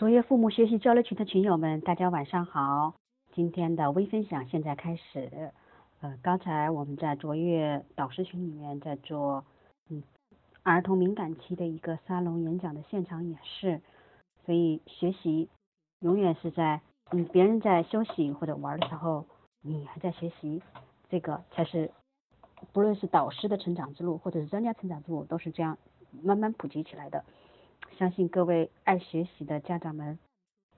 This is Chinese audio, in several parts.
卓越父母学习交流群的群友们，大家晚上好。今天的微分享现在开始。呃，刚才我们在卓越导师群里面在做嗯儿童敏感期的一个沙龙演讲的现场演示，所以学习永远是在嗯别人在休息或者玩的时候，你还在学习，这个才是不论是导师的成长之路，或者是专家成长之路，都是这样慢慢普及起来的。相信各位爱学习的家长们，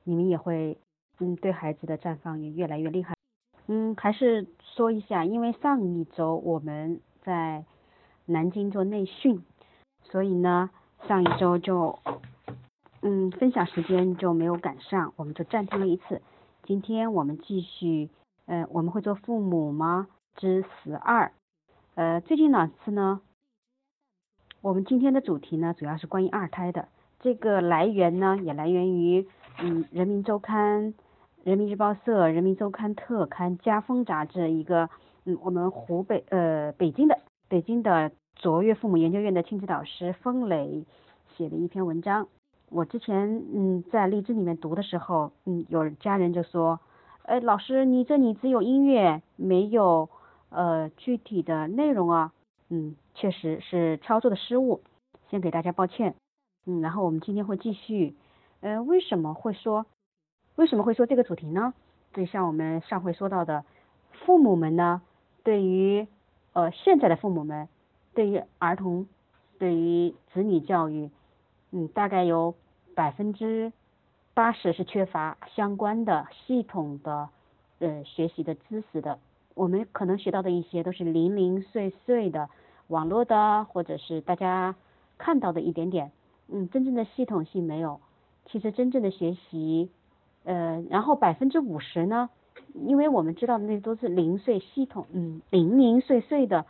你们也会嗯对孩子的绽放也越来越厉害。嗯，还是说一下，因为上一周我们在南京做内训，所以呢上一周就嗯分享时间就没有赶上，我们就暂停了一次。今天我们继续，呃我们会做父母吗之十二。呃最近两次呢，我们今天的主题呢主要是关于二胎的。这个来源呢，也来源于嗯《人民周刊》、《人民日报社》、《人民周刊特刊》、《家风》杂志一个嗯我们湖北呃北京的北京的卓越父母研究院的亲子导师风磊写的一篇文章。我之前嗯在荔枝里面读的时候，嗯有家人就说，哎老师你这里只有音乐，没有呃具体的内容啊，嗯确实是操作的失误，先给大家抱歉。嗯，然后我们今天会继续，呃，为什么会说，为什么会说这个主题呢？就像我们上回说到的，父母们呢，对于呃现在的父母们，对于儿童，对于子女教育，嗯，大概有百分之八十是缺乏相关的系统的呃学习的知识的。我们可能学到的一些都是零零碎碎的网络的，或者是大家看到的一点点。嗯，真正的系统性没有。其实真正的学习，呃，然后百分之五十呢，因为我们知道的那都是零碎系统，嗯，零零碎碎的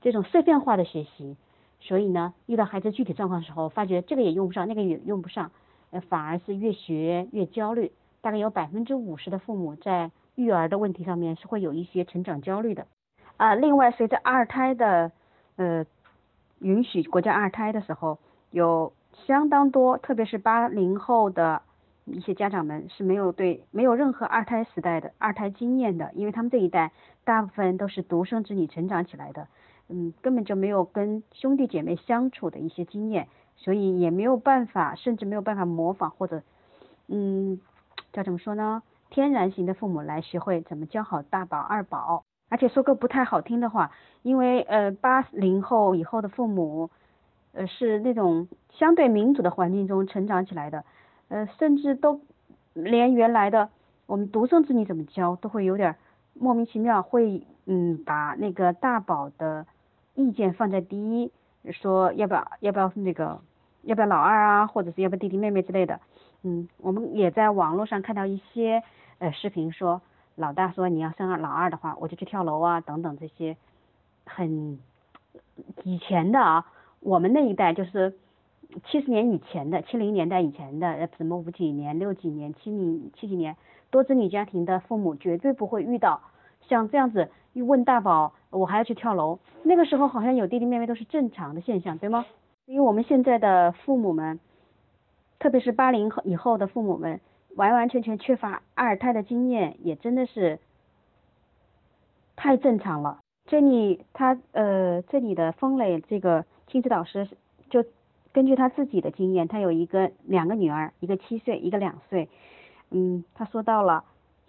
这种碎片化的学习，所以呢，遇到孩子具体状况的时候，发觉这个也用不上，那个也用不上，呃，反而是越学越焦虑。大概有百分之五十的父母在育儿的问题上面是会有一些成长焦虑的。啊，另外随着二胎的呃允许国家二胎的时候有。相当多，特别是八零后的一些家长们是没有对没有任何二胎时代的二胎经验的，因为他们这一代大部分都是独生子女成长起来的，嗯，根本就没有跟兄弟姐妹相处的一些经验，所以也没有办法，甚至没有办法模仿或者，嗯，叫怎么说呢？天然型的父母来学会怎么教好大宝二宝，而且说个不太好听的话，因为呃八零后以后的父母。呃，是那种相对民主的环境中成长起来的，呃，甚至都连原来的我们独生子女怎么教都会有点莫名其妙，会嗯把那个大宝的意见放在第一，说要不要要不要那个要不要老二啊，或者是要不要弟弟妹妹之类的，嗯，我们也在网络上看到一些呃视频说老大说你要生老二的话，我就去跳楼啊等等这些很以前的啊。我们那一代就是七十年以前的，七零年代以前的，什么五几年、六几年、七零七几年多子女家庭的父母，绝对不会遇到像这样子一问大宝，我还要去跳楼。那个时候好像有弟弟妹妹都是正常的现象，对吗？因为我们现在的父母们，特别是八零后以后的父母们，完完全全缺乏二胎的经验，也真的是太正常了。这里他呃，这里的风磊这个。亲子导师就根据他自己的经验，他有一个两个女儿，一个七岁，一个两岁。嗯，他说到了，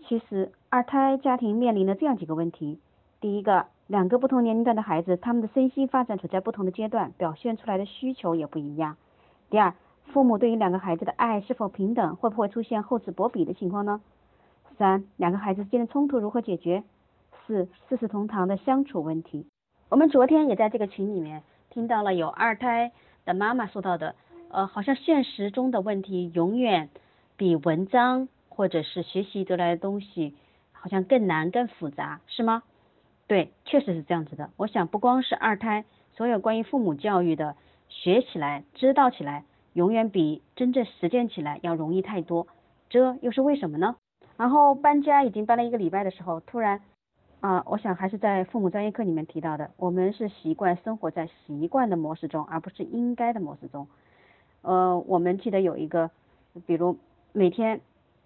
其实二胎家庭面临的这样几个问题：第一个，两个不同年龄段的孩子，他们的身心发展处在不同的阶段，表现出来的需求也不一样。第二，父母对于两个孩子的爱是否平等，会不会出现厚此薄彼的情况呢？三，两个孩子之间的冲突如何解决？四，四世同堂的相处问题。我们昨天也在这个群里面。听到了有二胎的妈妈说到的，呃，好像现实中的问题永远比文章或者是学习得来的东西好像更难更复杂，是吗？对，确实是这样子的。我想不光是二胎，所有关于父母教育的学起来、知道起来，永远比真正实践起来要容易太多。这又是为什么呢？然后搬家已经搬了一个礼拜的时候，突然。啊，我想还是在父母专业课里面提到的，我们是习惯生活在习惯的模式中，而不是应该的模式中。呃，我们记得有一个，比如每天，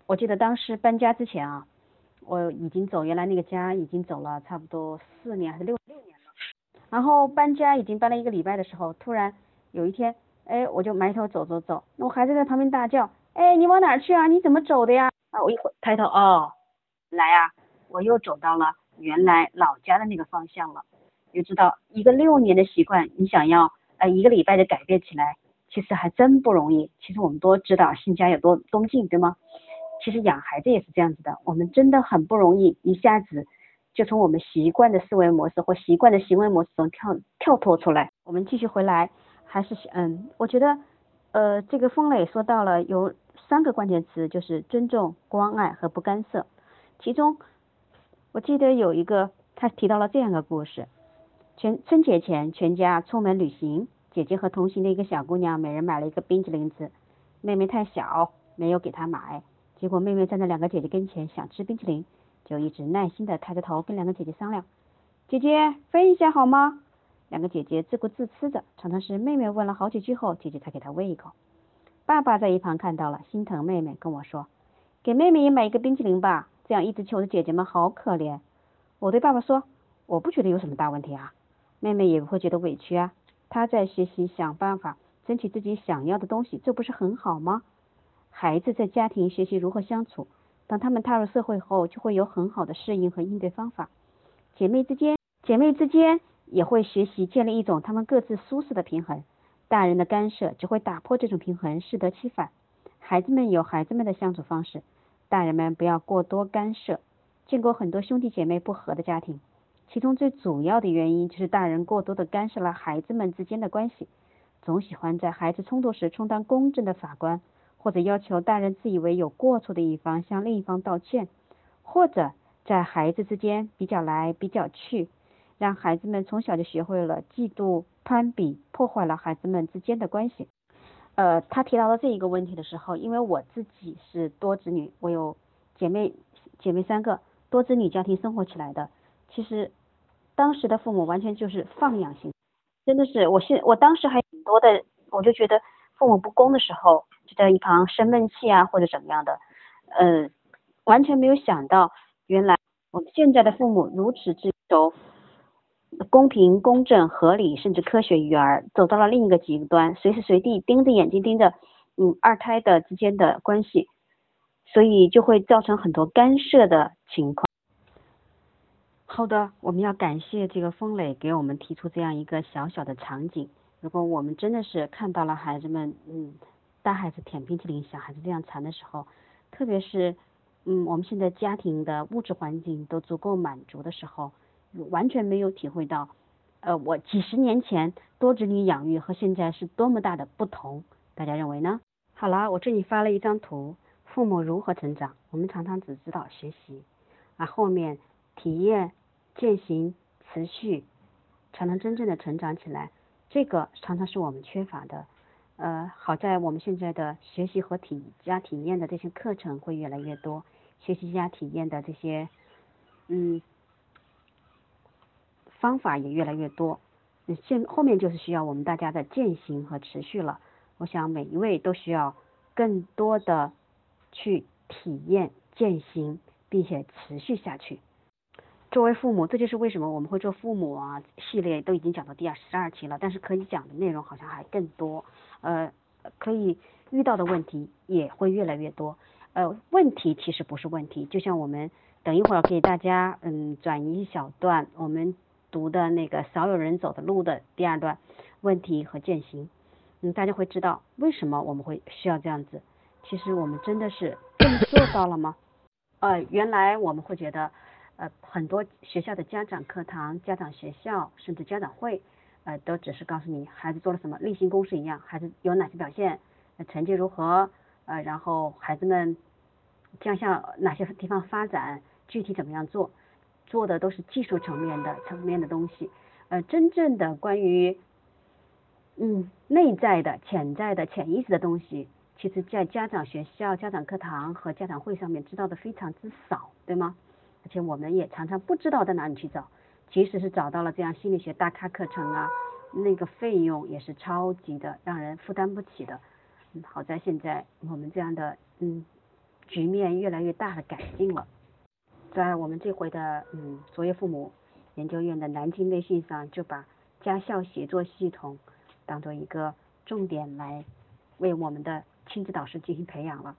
我记得当时搬家之前啊，我已经走原来那个家已经走了差不多四年还是六六年了。然后搬家已经搬了一个礼拜的时候，突然有一天，哎，我就埋头走走走，那我孩子在旁边大叫，哎，你往哪去啊？你怎么走的呀？啊，我一回抬头，哦，来呀，我又走到了原来老家的那个方向了。就知道一个六年的习惯，你想要呃一个礼拜的改变起来，其实还真不容易。其实我们都知道新家有多东进，对吗？其实养孩子也是这样子的，我们真的很不容易一下子就从我们习惯的思维模式或习惯的行为模式中跳跳脱出来。我们继续回来，还是嗯，我觉得呃这个风磊说到了有三个关键词，就是尊重、关爱和不干涉。其中我记得有一个他提到了这样一个故事。全春节前，全家出门旅行。姐姐和同行的一个小姑娘，每人买了一个冰淇淋吃。妹妹太小，没有给她买。结果妹妹站在两个姐姐跟前，想吃冰淇淋，就一直耐心的抬着头跟两个姐姐商量：“姐姐分一下好吗？”两个姐姐自顾自吃着，常常是妹妹问了好几句后，姐姐才给她喂一口。爸爸在一旁看到了，心疼妹妹，跟我说：“给妹妹也买一个冰淇淋吧，这样一直求着姐姐们好可怜。”我对爸爸说：“我不觉得有什么大问题啊。”妹妹也不会觉得委屈啊，她在学习想办法争取自己想要的东西，这不是很好吗？孩子在家庭学习如何相处，当他们踏入社会后，就会有很好的适应和应对方法。姐妹之间，姐妹之间也会学习建立一种他们各自舒适的平衡。大人的干涉只会打破这种平衡，适得其反。孩子们有孩子们的相处方式，大人们不要过多干涉。见过很多兄弟姐妹不和的家庭。其中最主要的原因就是大人过多的干涉了孩子们之间的关系，总喜欢在孩子冲突时充当公正的法官，或者要求大人自以为有过错的一方向另一方道歉，或者在孩子之间比较来比较去，让孩子们从小就学会了嫉妒、攀比，破坏了孩子们之间的关系。呃，他提到了这一个问题的时候，因为我自己是多子女，我有姐妹姐妹三个，多子女家庭生活起来的，其实。当时的父母完全就是放养型，真的是我现我当时还挺多的，我就觉得父母不公的时候就在一旁生闷气啊或者怎么样的，嗯，完全没有想到原来我们现在的父母如此之求公平、公正、合理，甚至科学育儿，走到了另一个极端，随时随地盯着眼睛盯着，嗯，二胎的之间的关系，所以就会造成很多干涉的情况。好的，我们要感谢这个风磊给我们提出这样一个小小的场景。如果我们真的是看到了孩子们，嗯，大孩子舔冰淇淋，小孩子这样馋的时候，特别是，嗯，我们现在家庭的物质环境都足够满足的时候，完全没有体会到，呃，我几十年前多子女养育和现在是多么大的不同。大家认为呢？好了，我这里发了一张图，父母如何成长？我们常常只知道学习，而后面体验。践行持续，才能真正的成长起来。这个常常是我们缺乏的。呃，好在我们现在的学习和体加体验的这些课程会越来越多，学习加体验的这些嗯方法也越来越多。那现后面就是需要我们大家的践行和持续了。我想每一位都需要更多的去体验、践行，并且持续下去。作为父母，这就是为什么我们会做父母啊系列都已经讲到第二十二期了，但是可以讲的内容好像还更多，呃，可以遇到的问题也会越来越多。呃，问题其实不是问题，就像我们等一会儿给大家嗯转移一小段我们读的那个少有人走的路的第二段问题和践行，嗯，大家会知道为什么我们会需要这样子。其实我们真的是做到了吗？呃，原来我们会觉得。呃，很多学校的家长课堂、家长学校，甚至家长会，呃，都只是告诉你孩子做了什么，例行公事一样，孩子有哪些表现，成绩如何，呃，然后孩子们将向哪些地方发展，具体怎么样做，做的都是技术层面的层面的东西，呃，真正的关于，嗯，内在的、潜在的、潜意识的东西，其实在家长学校、家长课堂和家长会上面知道的非常之少，对吗？而且我们也常常不知道在哪里去找，即使是找到了这样心理学大咖课程啊，那个费用也是超级的，让人负担不起的。嗯好在现在我们这样的嗯局面越来越大的改进了。在我们这回的嗯卓越父母研究院的南京内训上，就把家校协作系统当做一个重点来为我们的亲子导师进行培养了。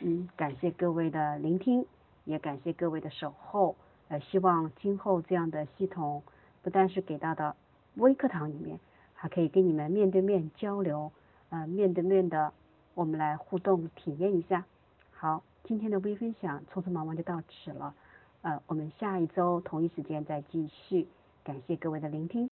嗯，感谢各位的聆听，也感谢各位的守候。呃，希望今后这样的系统不但是给到的微课堂里面，还可以跟你们面对面交流，呃，面对面的我们来互动体验一下。好，今天的微分享匆匆忙忙就到此了，呃，我们下一周同一时间再继续。感谢各位的聆听。